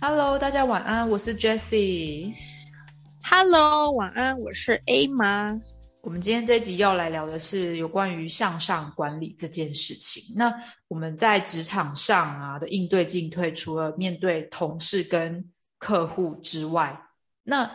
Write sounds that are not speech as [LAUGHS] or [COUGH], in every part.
Hello，大家晚安，我是 Jessie。Hello，晚安，我是 A 妈。我们今天这集要来聊的是有关于向上管理这件事情。那我们在职场上啊的应对进退，除了面对同事跟客户之外，那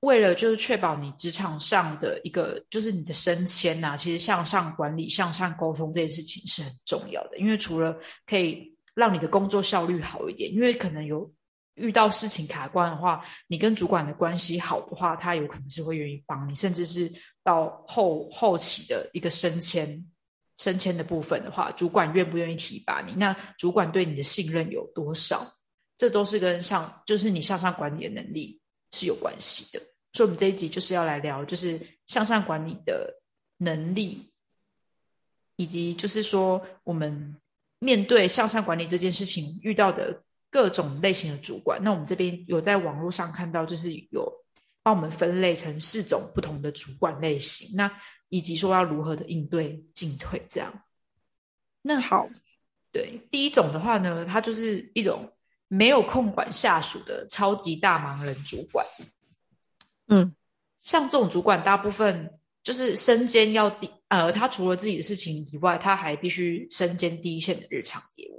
为了就是确保你职场上的一个就是你的升迁呐、其实向上管理、向上沟通这件事情是很重要的，因为除了可以让你的工作效率好一点，因为可能有遇到事情卡关的话，你跟主管的关系好的话，他有可能是会愿意帮你，甚至是到后后期的一个升迁升迁的部分的话，主管愿不愿意提拔你？那主管对你的信任有多少？这都是跟上就是你向上管理的能力是有关系的。所以，我们这一集就是要来聊，就是向上管理的能力，以及就是说我们面对向上管理这件事情遇到的各种类型的主管。那我们这边有在网络上看到，就是有帮我们分类成四种不同的主管类型，那以及说要如何的应对进退这样。那好，对，第一种的话呢，他就是一种没有空管下属的超级大忙人主管。嗯，像这种主管，大部分就是身兼要第呃，他除了自己的事情以外，他还必须身兼第一线的日常业务。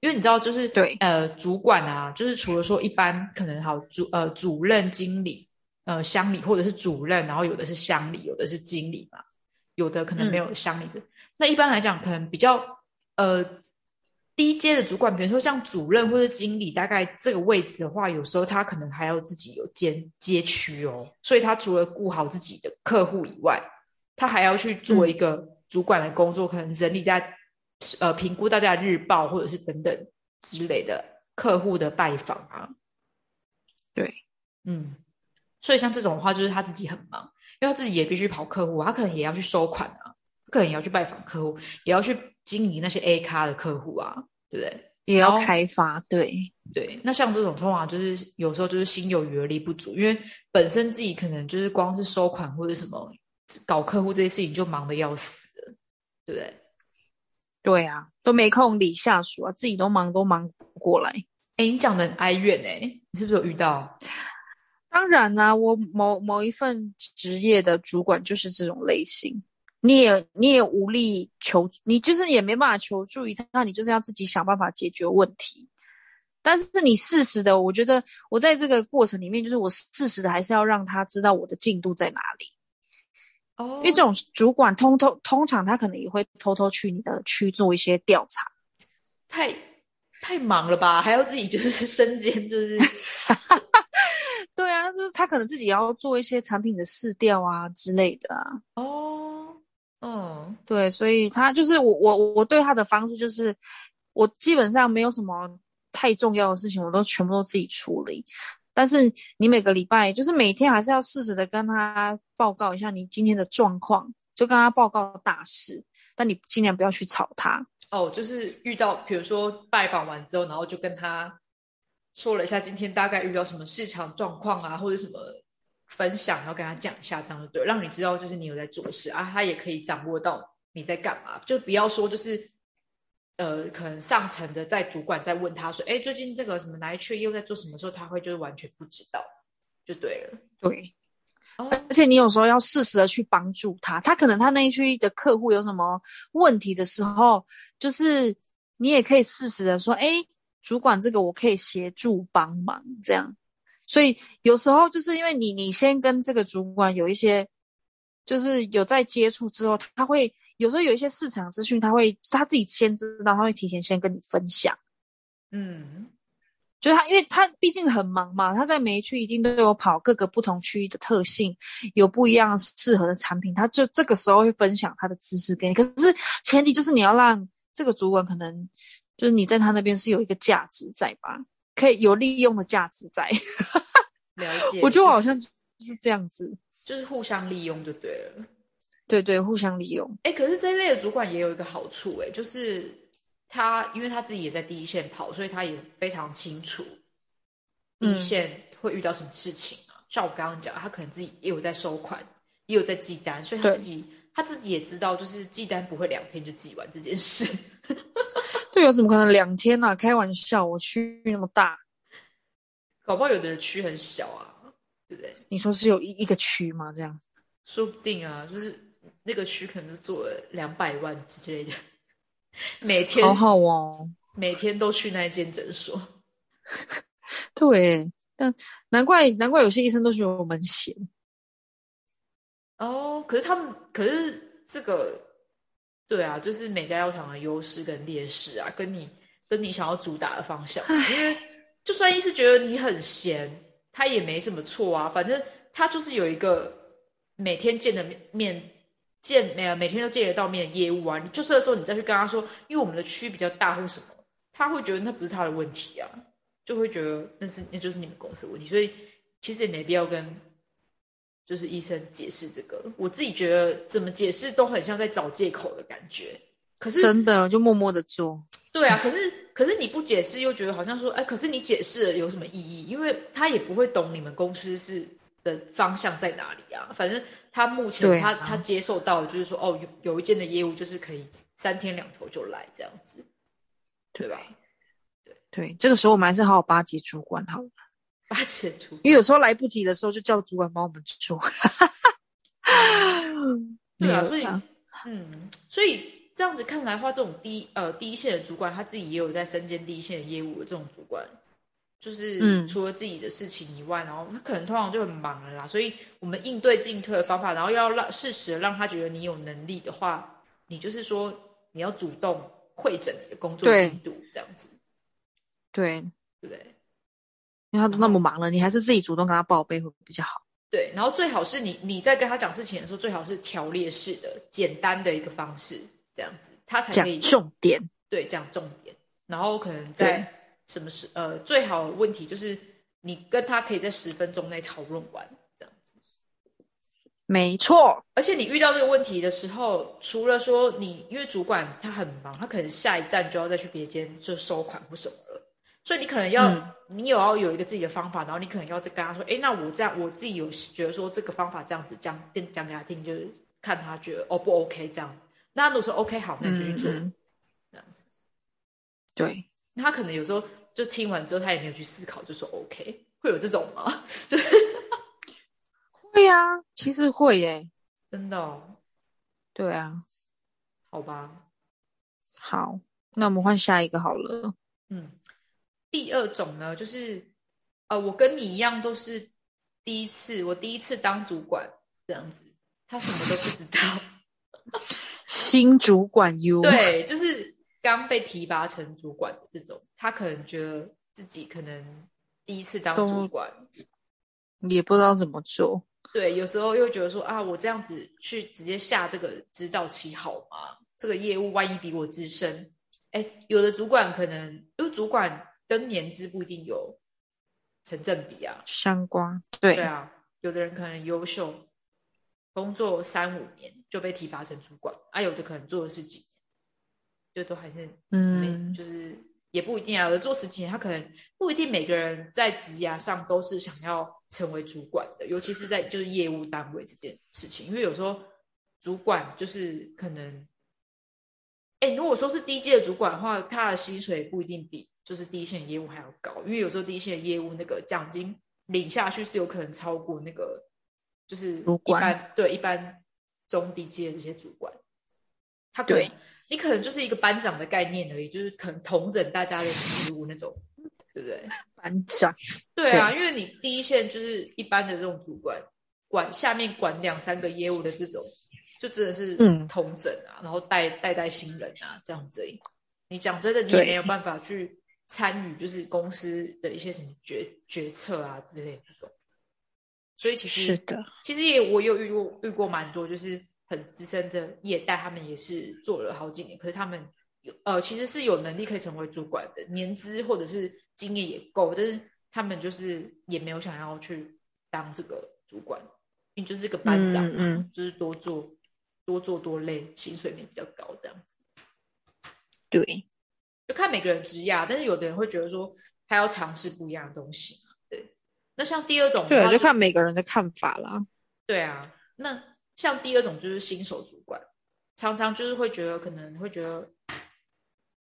因为你知道，就是对。呃，主管啊，就是除了说一般可能好主呃主任、经理、呃乡里，或者是主任，然后有的是乡里，有的是经理嘛，有的可能没有乡里的。那一般来讲，可能比较呃低阶的主管，比如说像主任或者经理，大概这个位置的话，有时候他可能还要自己有兼街区哦，所以他除了顾好自己的客户以外，他还要去做一个主管的工作，可能整理大家呃评估大家的日报，或者是等等之类的客户的拜访啊。对，嗯，所以像这种的话，就是他自己很忙，因为他自己也必须跑客户，他可能也要去收款啊，可能也要去拜访客户，也要去经营那些 A 咖的客户啊，对不对？也要开发，对，对，那像这种通常就是有时候就是心有余而力不足，因为本身自己可能就是光是收款或者什么搞客户这些事情就忙得要死了，对不对？对啊，都没空理下属啊，自己都忙都忙不过来。哎，你讲的很哀怨哎、你是不是有遇到？当然啦、我某某一份职业的主管就是这种类型，你也你也无力求，你就是也没办法求助于他，那你就是要自己想办法解决问题。但是你适时的，我觉得我在这个过程里面，就是我适时的还是要让他知道我的进度在哪里。哦因为这种主管通通通常他可能也会偷偷去你的区做一些调查。太太忙了吧，还要自己就是身兼就是 [LAUGHS] 对啊，就是他可能自己要做一些产品的试调啊之类的啊。哦，嗯对，所以他就是我我我对他的方式就是，我基本上没有什么太重要的事情，我都全部都自己处理。但是你每个礼拜就是每天还是要适时的跟他报告一下你今天的状况，就跟他报告大事，但你尽量不要去吵他。哦，就是遇到比如说拜访完之后，然后就跟他说了一下今天大概遇到什么市场状况啊，或者什么分享，然后跟他讲一下，这样就对，让你知道就是你有在做事啊，他也可以掌握到你在干嘛，就不要说就是呃，可能上层的在主管在问他说，哎，最近这个什么哪一区又在做什么时候，他会就是完全不知道，就对了。对，哦而且你有时候要适时的去帮助他，他可能他那一区的客户有什么问题的时候，就是你也可以适时的说，哎，主管这个我可以协助帮忙这样。所以有时候就是因为你你先跟这个主管有一些，就是有在接触之后，他会有时候有一些市场资讯，他会他自己先知道，他会提前先跟你分享。嗯，就是他，因为他毕竟很忙嘛，他在每一区一定都有跑各个不同区域的特性，有不一样适合的产品，他就这个时候会分享他的知识给你。可是前提就是你要让这个主管可能就是你在他那边是有一个价值在吧，可以有利用的价值在。[LAUGHS] 了解。我觉得我好像就是这样子。就是互相利用就对了。对对，互相利用。哎，可是这一类的主管也有一个好处，哎，就是他因为他自己也在第一线跑，所以他也非常清楚第一线会遇到什么事情啊。像我刚刚讲，他可能自己也有在收款，也有在记单，所以他自己他自己也知道，就是记单不会两天就记完这件事。[LAUGHS] 对啊，怎么可能两天呢？开玩笑，我区域那么大，搞不好有的人区很小啊，对不对？你说是有一一个区吗？这样说不定啊，就是那个区可能就做了两百万之类的，每天好好哦，每天都去那一间诊所。[LAUGHS] 对，但难怪难怪有些医生都觉得我们闲。哦，可是他们，可是这个。对啊，就是每家药厂的优势跟劣势啊，跟你跟你想要主打的方向。因为就算医师觉得你很闲，他也没什么错啊。反正他就是有一个每天见的面见，没有每天都见得到面的业务啊。你就是的时候，你再去跟他说，因为我们的区比较大或什么，他会觉得那不是他的问题啊，就会觉得那是那就是你们公司的问题。所以其实也没必要跟。就是医生解释这个，我自己觉得怎么解释都很像在找借口的感觉。可是真的就默默的做。对啊，可是可是你不解释又觉得好像说，哎，可是你解释了有什么意义？因为他也不会懂你们公司是的方向在哪里啊。反正他目前他他接受到就是说，哦，有有一件的业务就是可以三天两头就来这样子，对吧？对对，这个时候我们还是好好巴结主管好了。八千出，因为有时候来不及的时候，就叫主管帮我们做。对啊，所以，[LAUGHS] 嗯，所以这样子看来的话，这种第呃第一线的主管，他自己也有在身兼第一线的业务的这种主管，就是除了自己的事情以外，然后他可能通常就很忙了啦。所以我们应对进退的方法，然后要让适时的让他觉得你有能力的话，你就是说你要主动会诊你的工作进度，这样子，对对不对？因为他都那么忙了，你还是自己主动跟他报备会比较好。对，然后最好是你你在跟他讲事情的时候，最好是条列式的、简单的一个方式，这样子他才可以重点。对，讲重点。然后可能在什么时呃，最好的问题就是你跟他可以在十分钟内讨论完，这样子。没错。而且你遇到这个问题的时候，除了说你因为主管他很忙，他可能下一站就要再去别间就收款或什么了。所以你可能要，你有要有一个自己的方法，然后你可能要再跟他说，哎，那我这样我自己有觉得说这个方法这样子讲讲给他听，就是看他觉得 O 不 OK 这样。那如果说 OK 好，那你就去做这样子。对，他可能有时候就听完之后，他也没有去思考，就说 OK，会有这种吗？[LAUGHS] 就是会呀，其实会耶，真的。哦对啊，好吧，好，那我们换下一个好了。嗯。第二种呢，就是呃，我跟你一样都是第一次，我第一次当主管这样子，他什么都不知道，[LAUGHS] 新主管哟，对，就是刚被提拔成主管的这种，他可能觉得自己可能第一次当主管，也不知道怎么做，对，有时候又觉得说啊，我这样子去直接下这个指导期好吗？这个业务万一比我资深，哎，有的主管可能因为主管。跟年资不一定有成正比啊，相关对对啊，有的人可能优秀，工作三五年就被提拔成主管，啊，有的可能做了十几年，就都还是嗯，就是也不一定啊。有的做十几年，他可能不一定每个人在职涯上都是想要成为主管的，尤其是在就是业务单位这件事情，因为有时候主管就是可能，哎，如果说是低阶的主管的话，他的薪水不一定比。就是第一线业务还要高，因为有时候第一线业务那个奖金领下去是有可能超过那个，就是一般对一般中低阶的这些主管，他可能你可能就是一个班长的概念而已，就是可能统整大家的事务那种，对不对？[LAUGHS] 班长，[LAUGHS] 对啊，因为你第一线就是一般的这种主管，管下面管两三个业务的这种，就真的是统整啊，然后带带带新人啊这样子。你讲真的，你也没有办法去。参与就是公司的一些什么决决策啊之类这种，所以其实是的，其实也我有遇过遇过蛮多，就是很资深的业代，他们也是做了好几年，可是他们有呃其实是有能力可以成为主管的，年资或者是经验也够，但是他们就是也没有想要去当这个主管，因为就是个班长，嗯，就是多做多做多累，薪水没比较高这样子。对，就看每个人职业，但是有的人会觉得说他要尝试不一样的东西那像第二种，对，就看每个人的看法啦。对啊，那像第二种就是新手主管，常常就是会觉得可能会觉得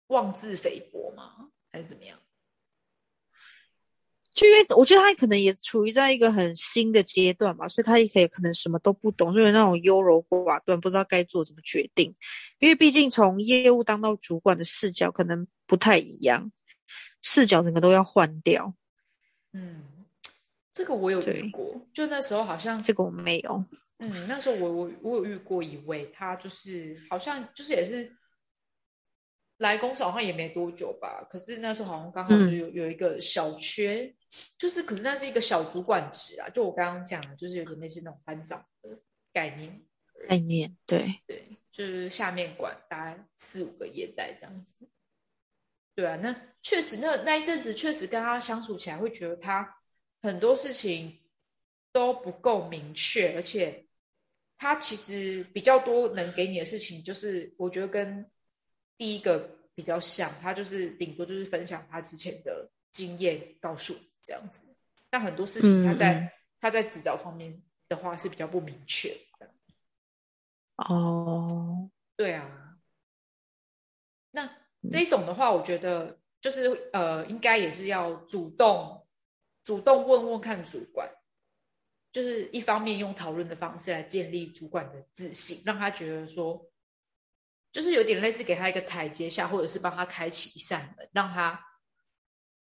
妄自菲薄嘛，还是怎么样？就因为我觉得他可能也处于在一个很新的阶段嘛，所以他也可以可能什么都不懂，就是那种优柔寡断，不知道该做怎么决定。因为毕竟从业务当到主管的视角可能不太一样，视角整个都要换掉。嗯，这个我有遇过，就那时候好像这个我没有。嗯，那时候我我我有遇过一位，他就是好像就是也是。来公司好像也没多久吧，可是那时候好像刚好是有有一个小缺，就是可是那是一个小主管职啊，就我刚刚讲的，就是有点类似那种班长的概念。概念，对对，就是下面管大概四五个业代这样子。对啊，那确实那那一阵子确实跟他相处起来，会觉得他很多事情都不够明确，而且他其实比较多能给你的事情，就是我觉得跟。第一个比较像，他就是顶多就是分享他之前的经验，告诉你这样子。但很多事情他在他在指导方面的话是比较不明确这样。哦，对啊。那这种的话，我觉得就是呃，应该也是要主动主动问问看主管，就是一方面用讨论的方式来建立主管的自信，让他觉得说。就是有点类似给他一个台阶下，或者是帮他开启一扇门，让他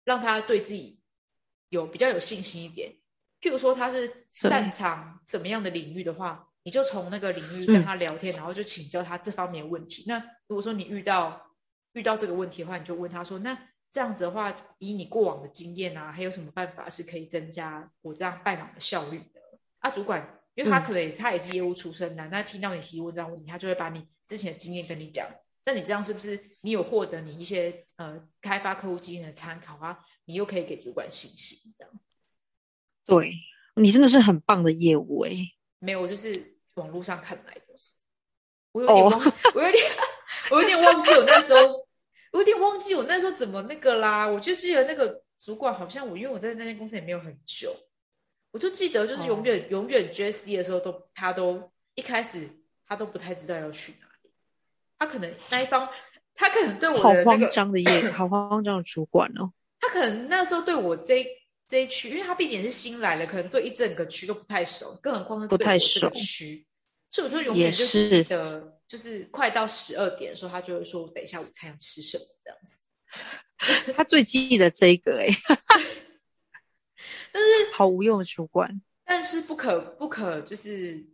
让他对自己有比较有信心一点。譬如说他是擅长怎么样的领域的话，你就从那个领域跟他聊天，然后就请教他这方面的问题。那如果说你遇到遇到这个问题的话，你就问他说：“那这样子的话，以你过往的经验啊，还有什么办法是可以增加我这样拜访的效率的？”啊，主管。因为他可能他也是业务出身的，那听到你提问这样问题，他就会把你之前的经验跟你讲。那你这样是不是你有获得你一些呃开发客户经验的参考啊？你又可以给主管信心，这样。对你真的是很棒的业务哎。没有，我就是网络上看来的。我有点忘，我有点我有点忘记我那时候，我有点忘记我那时候怎么那个啦。我就记得那个主管好像我，因为我在那间公司也没有很久。我就记得，就是永远永远 JC 的时候，都他都一开始他都不太知道要去哪里。他可能那一方，他可能对我好慌张的业，好慌张的主管哦。他可能那时候对我这这一区，因为他毕竟是新来的，可能对一整个区都不太熟，更何况是不太熟区。所以我就永远就记得，就是快到十二点的时候，他就会说：“我等一下午餐要吃什么？”这样子。[LAUGHS] 他最记得这个哎。[LAUGHS] 但是 [LAUGHS] 好无用的主管，但是不可不可就是，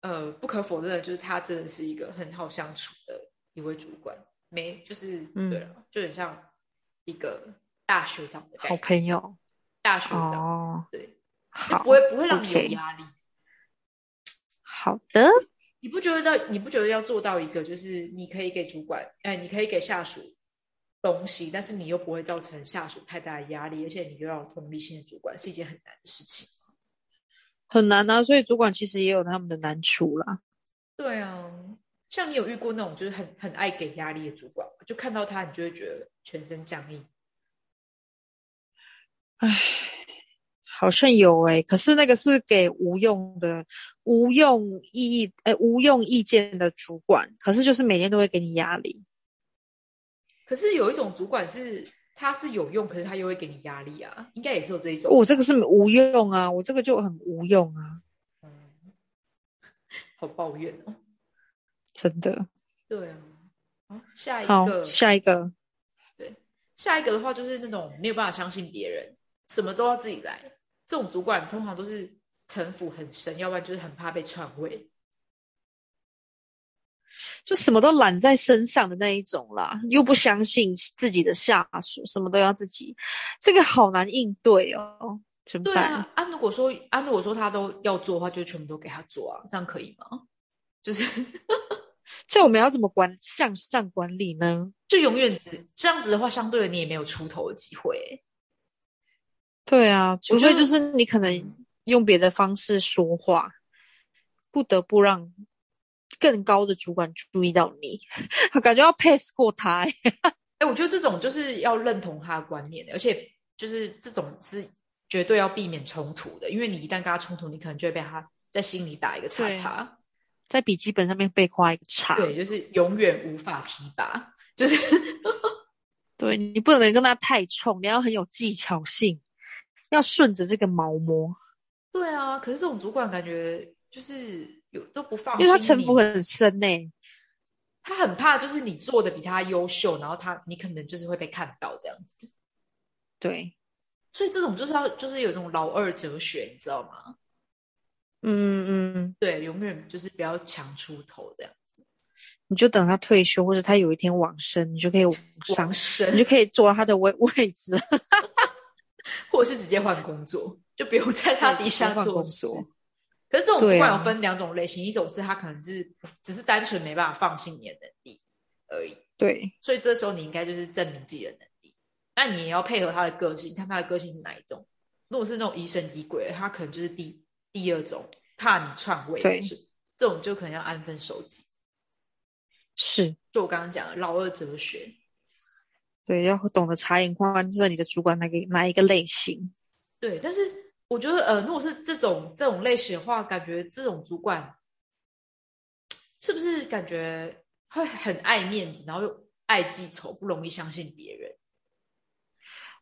呃，不可否认的就是他真的是一个很好相处的一位主管，没就是对了，就很像一个大学长的好朋友，大学长对，好不会不会让你有压力。好的，你不觉得到你不觉得要做到一个就是你可以给主管，哎，你可以给下属。东西，但是你又不会造成下属太大的压力，而且你又要同理心的主管，是一件很难的事情。很难啊，所以主管其实也有他们的难处啦。对啊，像你有遇过那种就是很很爱给压力的主管，就看到他，你就会觉得全身僵硬。唉，好像有哎，可是那个是给无用的、无用意义哎无用意见的主管，可是就是每天都会给你压力。可是有一种主管是他是有用，可是他又会给你压力啊，应该也是有这一种。我这个是无用啊，我这个就很无用啊。嗯，好抱怨哦，真的。对啊，好，下一个，下一个，对，下一个的话就是那种没有办法相信别人，什么都要自己来。这种主管通常都是城府很深，要不然就是很怕被篡位。就什么都揽在身上的那一种啦，又不相信自己的下属，什么都要自己，这个好难应对哦。怎么办？啊，如果说啊，如果说他都要做的话，就全部都给他做啊，这样可以吗？就是 [LAUGHS] 这我们要怎么管向上管理呢？就永远只这样子的话，相对的你也没有出头的机会。对啊，除非就是你可能用别的方式说话，不得不让。更高的主管注意到你，[LAUGHS] 感觉要 pass 过他、欸。哎，我觉得这种就是要认同他的观念，而且就是这种是绝对要避免冲突的，因为你一旦跟他冲突，你可能就会被他在心里打一个叉叉，在笔记本上面被画一个叉。对，就是永远无法提拔，就是对你不能跟他太冲，你要很有技巧性，要顺着这个毛摸。对啊，可是这种主管感觉就是有都不放因为他城府很深呢、他很怕就是你做的比他优秀，然后他你可能就是会被看到这样子。对，所以这种就是要就是有这种老二哲学，你知道吗？嗯嗯，对，永远就是不要强出头这样子。你就等他退休，或者他有一天往生，你就可以往上往，生你就可以坐到他的位 [LAUGHS] 位置。或者是直接换工作，就不用在他底下做事工作。可是这种主对啊管有分两种类型，一种是他可能是只是单纯没办法放心你的能力而已，对，所以这时候你应该就是证明自己的能力。那你也要配合他的个性，看他的个性是哪一种。如果是那种疑神疑鬼，他可能就是第第二种，怕你篡位，对是这种就可能要安分守己。是，就我刚刚讲的老二哲学，对，要懂得察言观色，你的主管哪个哪一个类型。对，但是我觉得，呃，如果是这种这种类型的话，感觉这种主管是不是感觉会很爱面子，然后又爱记仇，不容易相信别人？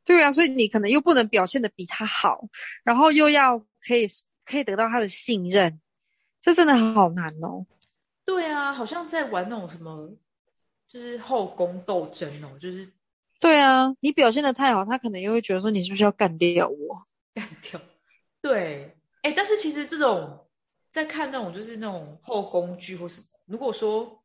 对啊，所以你可能又不能表现的比他好，然后又要可以可以得到他的信任，这真的好难哦。对啊，好像在玩那种什么，就是后宫斗争哦，就是对啊，你表现的太好，他可能又会觉得说你是不是要干掉我？干掉。对，哎，但是其实这种在看那种就是那种后宫剧或什么，如果说，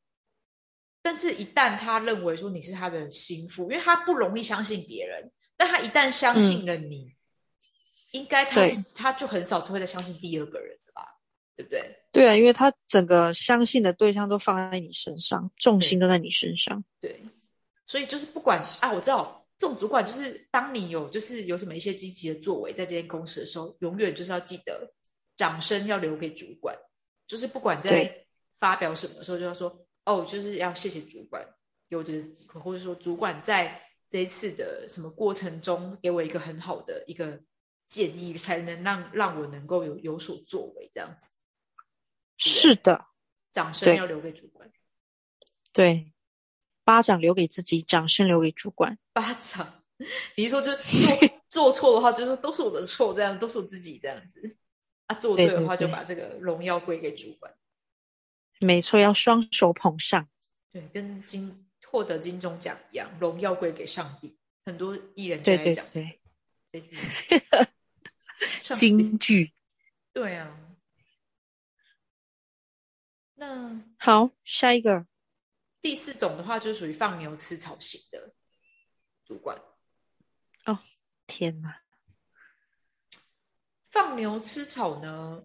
但是一旦他认为说你是他的心腹，因为他不容易相信别人，但他一旦相信了你，应该他他就很少会再相信第二个人了吧，对不对？对啊，因为他整个相信的对象都放在你身上，重心都在你身上。对，所以就是不管啊，我知道这种主管就是当你有就是有什么一些积极的作为在这间公司的时候，永远就是要记得掌声要留给主管，就是不管在发表什么的时候就要说哦，就是要谢谢主管给我这个机会，或者说主管在这一次的什么过程中给我一个很好的一个建议，才能让让我能够有有所作为，这样子。是的，掌声要留给主管，对，巴掌留给自己，掌声留给主管。巴掌。你是说就做 [LAUGHS] 做错的话，就说都是我的错，这样都是我自己这样子。啊，做对的话，就把这个荣耀归给主管。没错，要双手捧上。对，跟金获得金钟奖一样，荣耀归给上帝。很多艺人就对对在讲对，这句话。[LAUGHS] 上帝京剧。对啊。那好，下一个。第四种的话，就是属于放牛吃草型的主管。哦天哪，放牛吃草呢，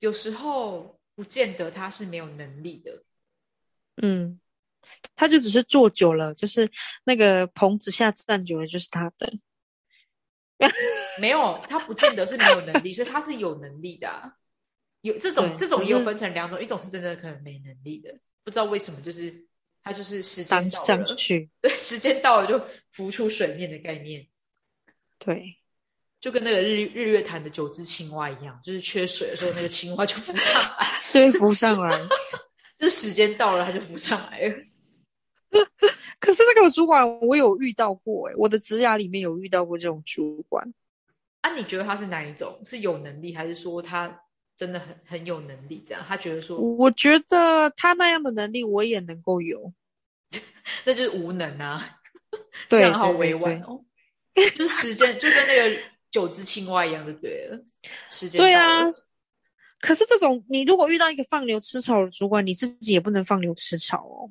有时候不见得他是没有能力的。嗯，他就只是坐久了，就是那个棚子下站久了，就是他的。没有，他不见得是没有能力，所以他是有能力的、啊。有这种这种也有分成两种，一种是真的可能没能力的，不知道为什么，就是它就是时间当到了，上去，[LAUGHS] 对，时间到了就浮出水面的概念，对，就跟那个日日月潭的九只青蛙一样，就是缺水的时候，那个青蛙就浮上来，[LAUGHS] 就会浮上来。[LAUGHS] 就是时间到了，它就浮上来了。可是这个主管我有遇到过、欸，我的职涯里面有遇到过这种主管。啊，你觉得他是哪一种？是有能力，还是说他真的很很有能力？这样，他觉得说我觉得他那样的能力我也能够有。[LAUGHS] 那就是无能啊，对，这样好委婉。哦。就时间就跟那个九只青蛙一样，的对了。时间对啊，可是这种你如果遇到一个放牛吃草的主管，你自己也不能放牛吃草哦。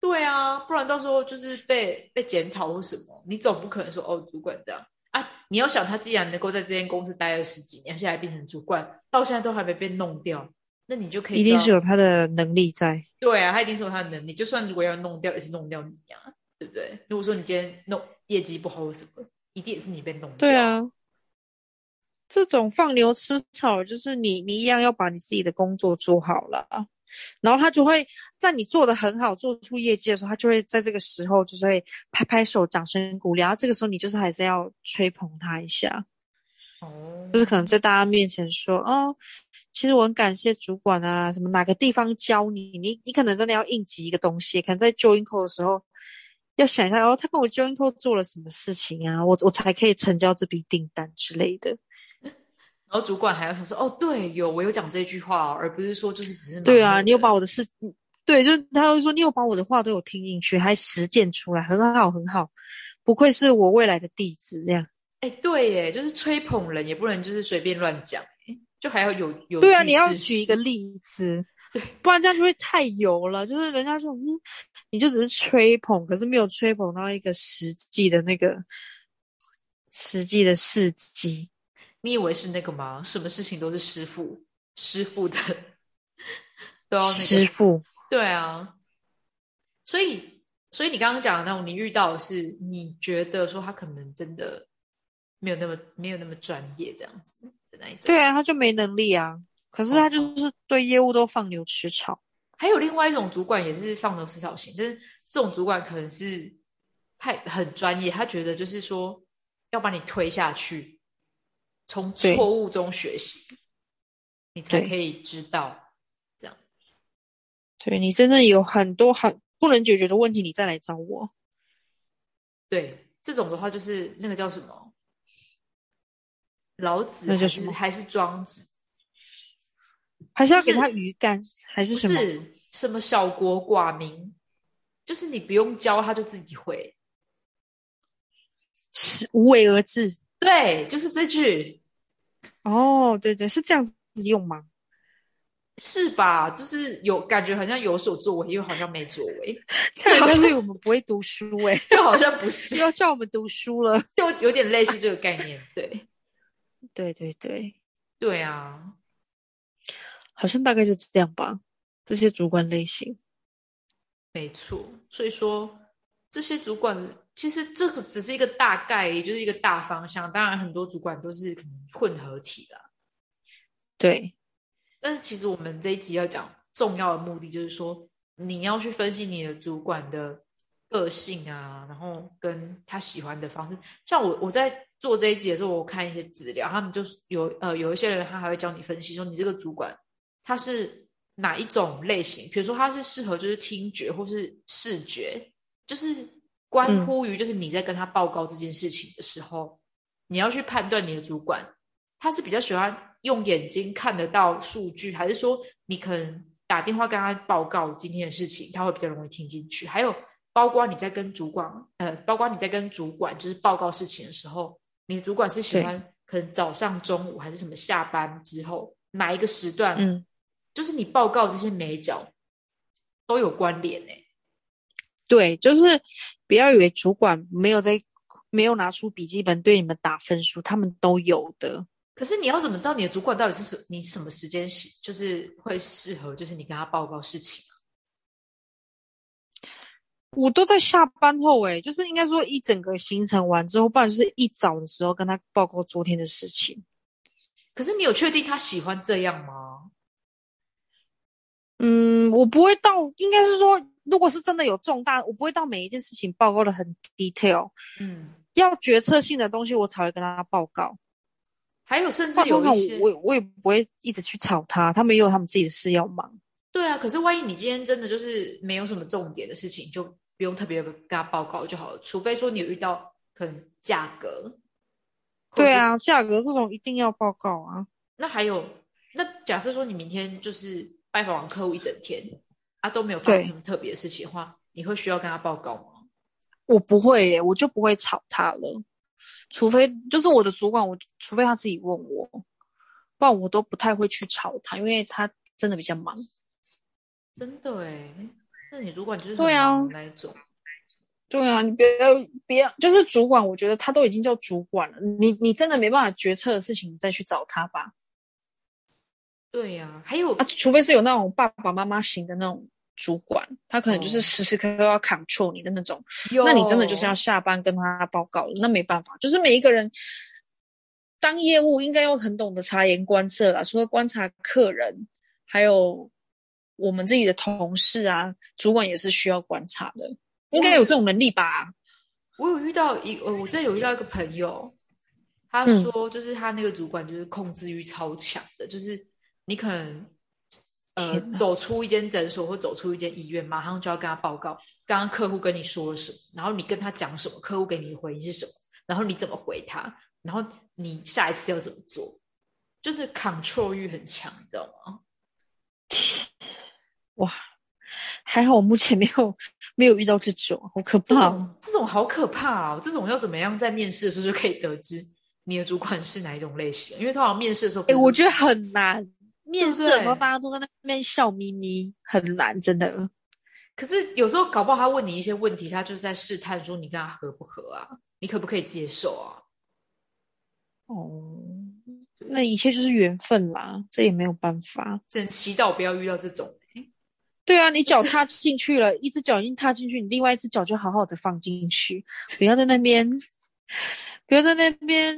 对啊，不然到时候就是被被检讨或什么，你总不可能说哦，主管这样啊。你要想，他既然能够在这间公司待了十几年，现在变成主管，到现在都还没被弄掉，那你就可以一定是有他的能力在。对啊，他一定是有他的能力。就算如果要弄掉，也是弄掉你啊，对不对？如果说你今天弄业绩不好或什么，一定也是你被弄掉。对啊，这种放牛吃草，就是你你一样要把你自己的工作做好了。然后他就会在你做的很好、做出业绩的时候，他就会在这个时候就是会拍拍手、掌声鼓励。然后这个时候你就是还是要吹捧他一下，哦，就是可能在大家面前说哦，其实我很感谢主管啊，什么哪个地方教你，你你可能真的要应急一个东西，可能在 join call 的时候要想一下哦，他跟我 join call 做了什么事情啊，我我才可以成交这笔订单之类的。然后主管还要想说，哦，对，有我有讲这句话、哦，而不是说就是只是对啊，你有把我的事，对，就是他会说你有把我的话都有听进去，还实践出来，很好很好，不愧是我未来的弟子，这样。哎，对耶，就是吹捧人也不能就是随便乱讲，诶就还要有有对啊，你要事举一个例子，对，不然这样就会太油了。就是人家说，嗯，你就只是吹捧，可是没有吹捧到一个实际的那个实际的事迹。你以为是那个吗？什么事情都是师傅师傅的，都要那个师傅，对啊。所以，所以你刚刚讲的那种，你遇到的是你觉得说他可能真的没有那么没有那么专业这样子的那一种。对啊，他就没能力啊。可是他就是对业务都放牛吃草。还有另外一种主管也是放牛吃草型，但是这种主管可能是太很专业，他觉得就是说要把你推下去，从对错误中学习，你才可以知道这样。对你真的有很多很不能解决的问题，你再来找我。对，这种的话就是那个叫什么？老子还是还是庄子？还是要给他鱼竿，还是什么？是什么小国寡民，就是你不用教他就自己会。是无为而治。对，就是这句。哦，对对，是这样子用吗？是吧？就是有感觉，好像有所作为，又好像没作为，[LAUGHS] 这样就是我们不会读书哎、[LAUGHS] 又好像不是 [LAUGHS] 又，要叫我们读书了。就有点类似这个概念。对，对对对，对啊，好像大概是这样吧。这些主管类型，没错。所以说，这些主管其实这个只是一个大概，也就是一个大方向。当然，很多主管都是混合体啦。对但是其实我们这一集要讲重要的目的，就是说你要去分析你的主管的个性啊，然后跟他喜欢的方式。像我我在做这一集的时候，我看一些资料，他们就是有呃有一些人他还会教你分析说你这个主管他是哪一种类型，比如说他是适合就是听觉或是视觉，就是关乎于就是你在跟他报告这件事情的时候，你要去判断你的主管他是比较喜欢用眼睛看得到数据，还是说你可能打电话跟他报告今天的事情，他会比较容易听进去？还有包括你在跟主管，呃，包括你在跟主管就是报告事情的时候，你的主管是喜欢可能早上、中午还是什么下班之后哪一个时段？嗯，就是你报告这些美角都有关联欸呢、对，就是不要以为主管没有在没有拿出笔记本对你们打分数，他们都有的。可是你要怎么知道你的主管到底是什你什么时间适就是会适合，就是你跟他报告事情啊？我都在下班后诶、就是应该说一整个行程完之后，不然就是一早的时候跟他报告昨天的事情。可是你有确定他喜欢这样吗？嗯，我不会到，应该是说，如果是真的有重大，我不会到每一件事情报告的很 detail，嗯，要决策性的东西我才会跟他报告。还有甚至不然通常有一些我我也不会一直去吵他，他们也有他们自己的事要忙。对啊，可是万一你今天真的就是没有什么重点的事情，就不用特别跟他报告就好了。除非说你有遇到可能价格，对，啊，价格这种一定要报告啊。那还有那假设说你明天就是拜访完客户一整天啊都没有发生什么特别的事情的话，你会需要跟他报告吗？我不会耶，我就不会吵他了，除非就是我的主管，我除非他自己问我，不然我都不太会去吵他，因为他真的比较忙。真的哎，那你主管就是很对啊那一种。对啊，你不要不要，就是主管，我觉得他都已经叫主管了，你你真的没办法决策的事情，你再去找他吧。对呀、还有啊，除非是有那种爸爸妈妈型的那种主管，他可能就是哦。时时刻刻要 control 你的那种，有。那你真的就是要下班跟他报告了，那没办法，就是每一个人当业务应该要很懂得察言观色啦，除了观察客人，还有我们自己的同事啊，主管也是需要观察的，应该有这种能力吧？我有遇到一呃，我之前有遇到一个朋友，他说就是他那个主管就是控制欲超强的，就是你可能呃走出一间诊所或走出一间医院，马上就要跟他报告刚刚客户跟你说了什么，然后你跟他讲什么，客户给你的回应是什么，然后你怎么回他，然后你下一次要怎么做，就是 control 欲很强，你知道吗？哇，还好我目前没有没有遇到这种，好可怕。种这种好可怕哦！这种要怎么样在面试的时候就可以得知你的主管是哪一种类型？因为通常面试的时候，哎、我觉得很难。面试的时候，大家都在那边笑眯眯，很难，真的。可是有时候搞不好他问你一些问题，他就是在试探说你跟他合不合啊，你可不可以接受啊？哦，那一切就是缘分啦，这也没有办法。只能祈祷不要遇到这种、欸。对啊，你脚踏进去了，一只脚已经踏进去，你另外一只脚就好好的放进去，不要在那边，[LAUGHS] 不要在那边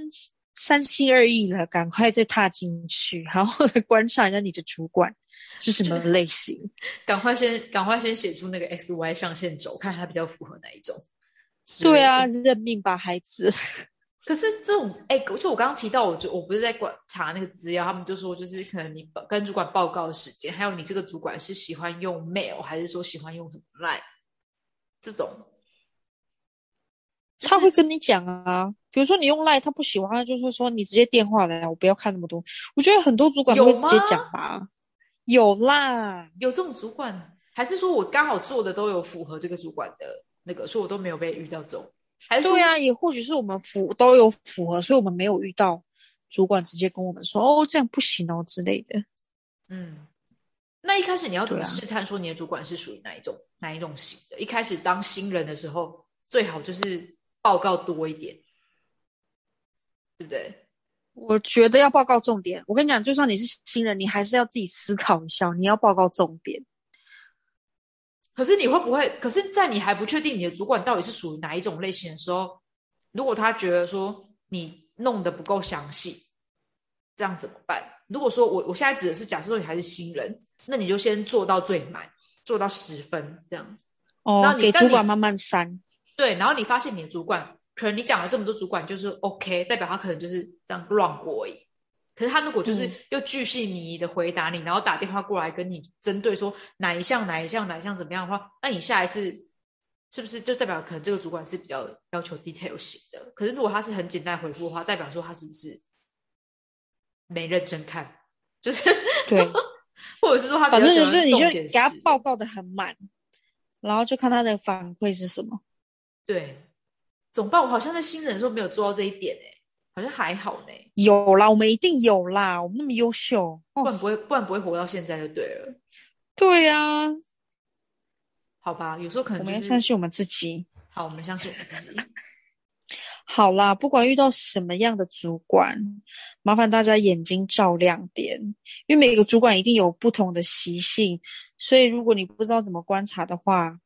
三心二意了，赶快再踏进去，好好的观察一下你的主管是什么类型。赶快先赶快先写出那个 X Y 象限轴，看他比较符合哪一种。对啊，，认命吧，孩子。[LAUGHS] 可是这种哎、就我刚刚提到，我就我不是在观查那个资料，他们就说就是可能你跟主管报告的时间，还有你这个主管是喜欢用 mail 还是说喜欢用什么 line 这种，他会跟你讲啊，比如说你用 Line，他不喜欢，他就是说你直接电话来，我不要看那么多。我觉得很多主管都会直接讲吧，有啦，有这种主管，还是说我刚好做的都有符合这个主管的那个，所以我都没有被遇到这种，还是说对啊，也或许是我们符都有符合，所以我们没有遇到主管直接跟我们说哦这样不行哦之类的。嗯，那一开始你要怎么试探说你的主管是属于哪一种哪一种型的？一开始当新人的时候，最好就是报告多一点，对不对？我觉得要报告重点。我跟你讲，就算你是新人，你还是要自己思考一下，你要报告重点。可是你会不会？可是，在你还不确定你的主管到底是属于哪一种类型的时候，如果他觉得说你弄得不够详细，这样怎么办？如果说我我现在指的是假设说你还是新人，那你就先做到最满，做到十分这样。哦给主管慢慢删。对，然后你发现你的主管，可能你讲了这么多主管就是 OK，代表他可能就是这样乱过而已。可是他如果就是嗯又巨细靡遗的回答你，然后打电话过来跟你针对说哪一项哪一项哪一项怎么样的话，那你下一次是不是就代表可能这个主管是比较要求 detail 型的？可是如果他是很简单回复的话，代表说他是不是没认真看？就是对，[LAUGHS] 或者是说他比反正就是你就给他报告的很满，然后就看他的反馈是什么。对，怎么办？我好像在新人的时候没有做到这一点哎、好像还好呢、有啦，我们一定有啦，我们那么优秀。哦，不然不会，不然不会活到现在就对了，对啊，好吧？有时候可能我们要相信我们自己。好，我们相信我们自己。[LAUGHS] 好啦，不管遇到什么样的主管，麻烦大家眼睛照亮点，因为每个主管一定有不同的习性，所以如果你不知道怎么观察的话，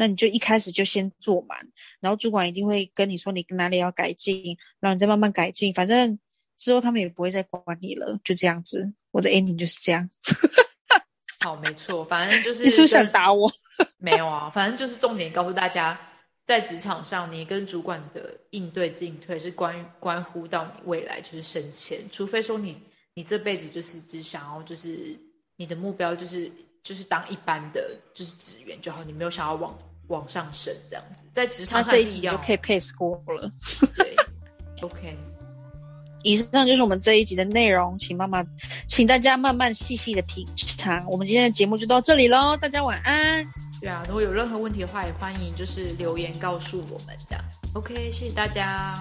那你就一开始就先做满，然后主管一定会跟你说你哪里要改进，然后你再慢慢改进，反正之后他们也不会再管你了，就这样子。我的 ending 就是这样。好，没错，反正就是你是不是想打我？[LAUGHS] 没有啊，反正就是重点告诉大家，在职场上，你跟主管的应对进退是关于关乎到你未来就是升迁，除非说你你这辈子就是只想要就是你的目标就是就是当一般的就是职员就好，你没有想要往往上升这样子，在职那场上一集也是一样可以 pass 过了。对，[LAUGHS] OK，以上就是我们这一集的内容，请妈妈，请大家慢慢细细的品尝。我们今天的节目就到这里喽，大家晚安。对啊，如果有任何问题的话，也欢迎就是留言告诉我们这样，OK，谢谢大家。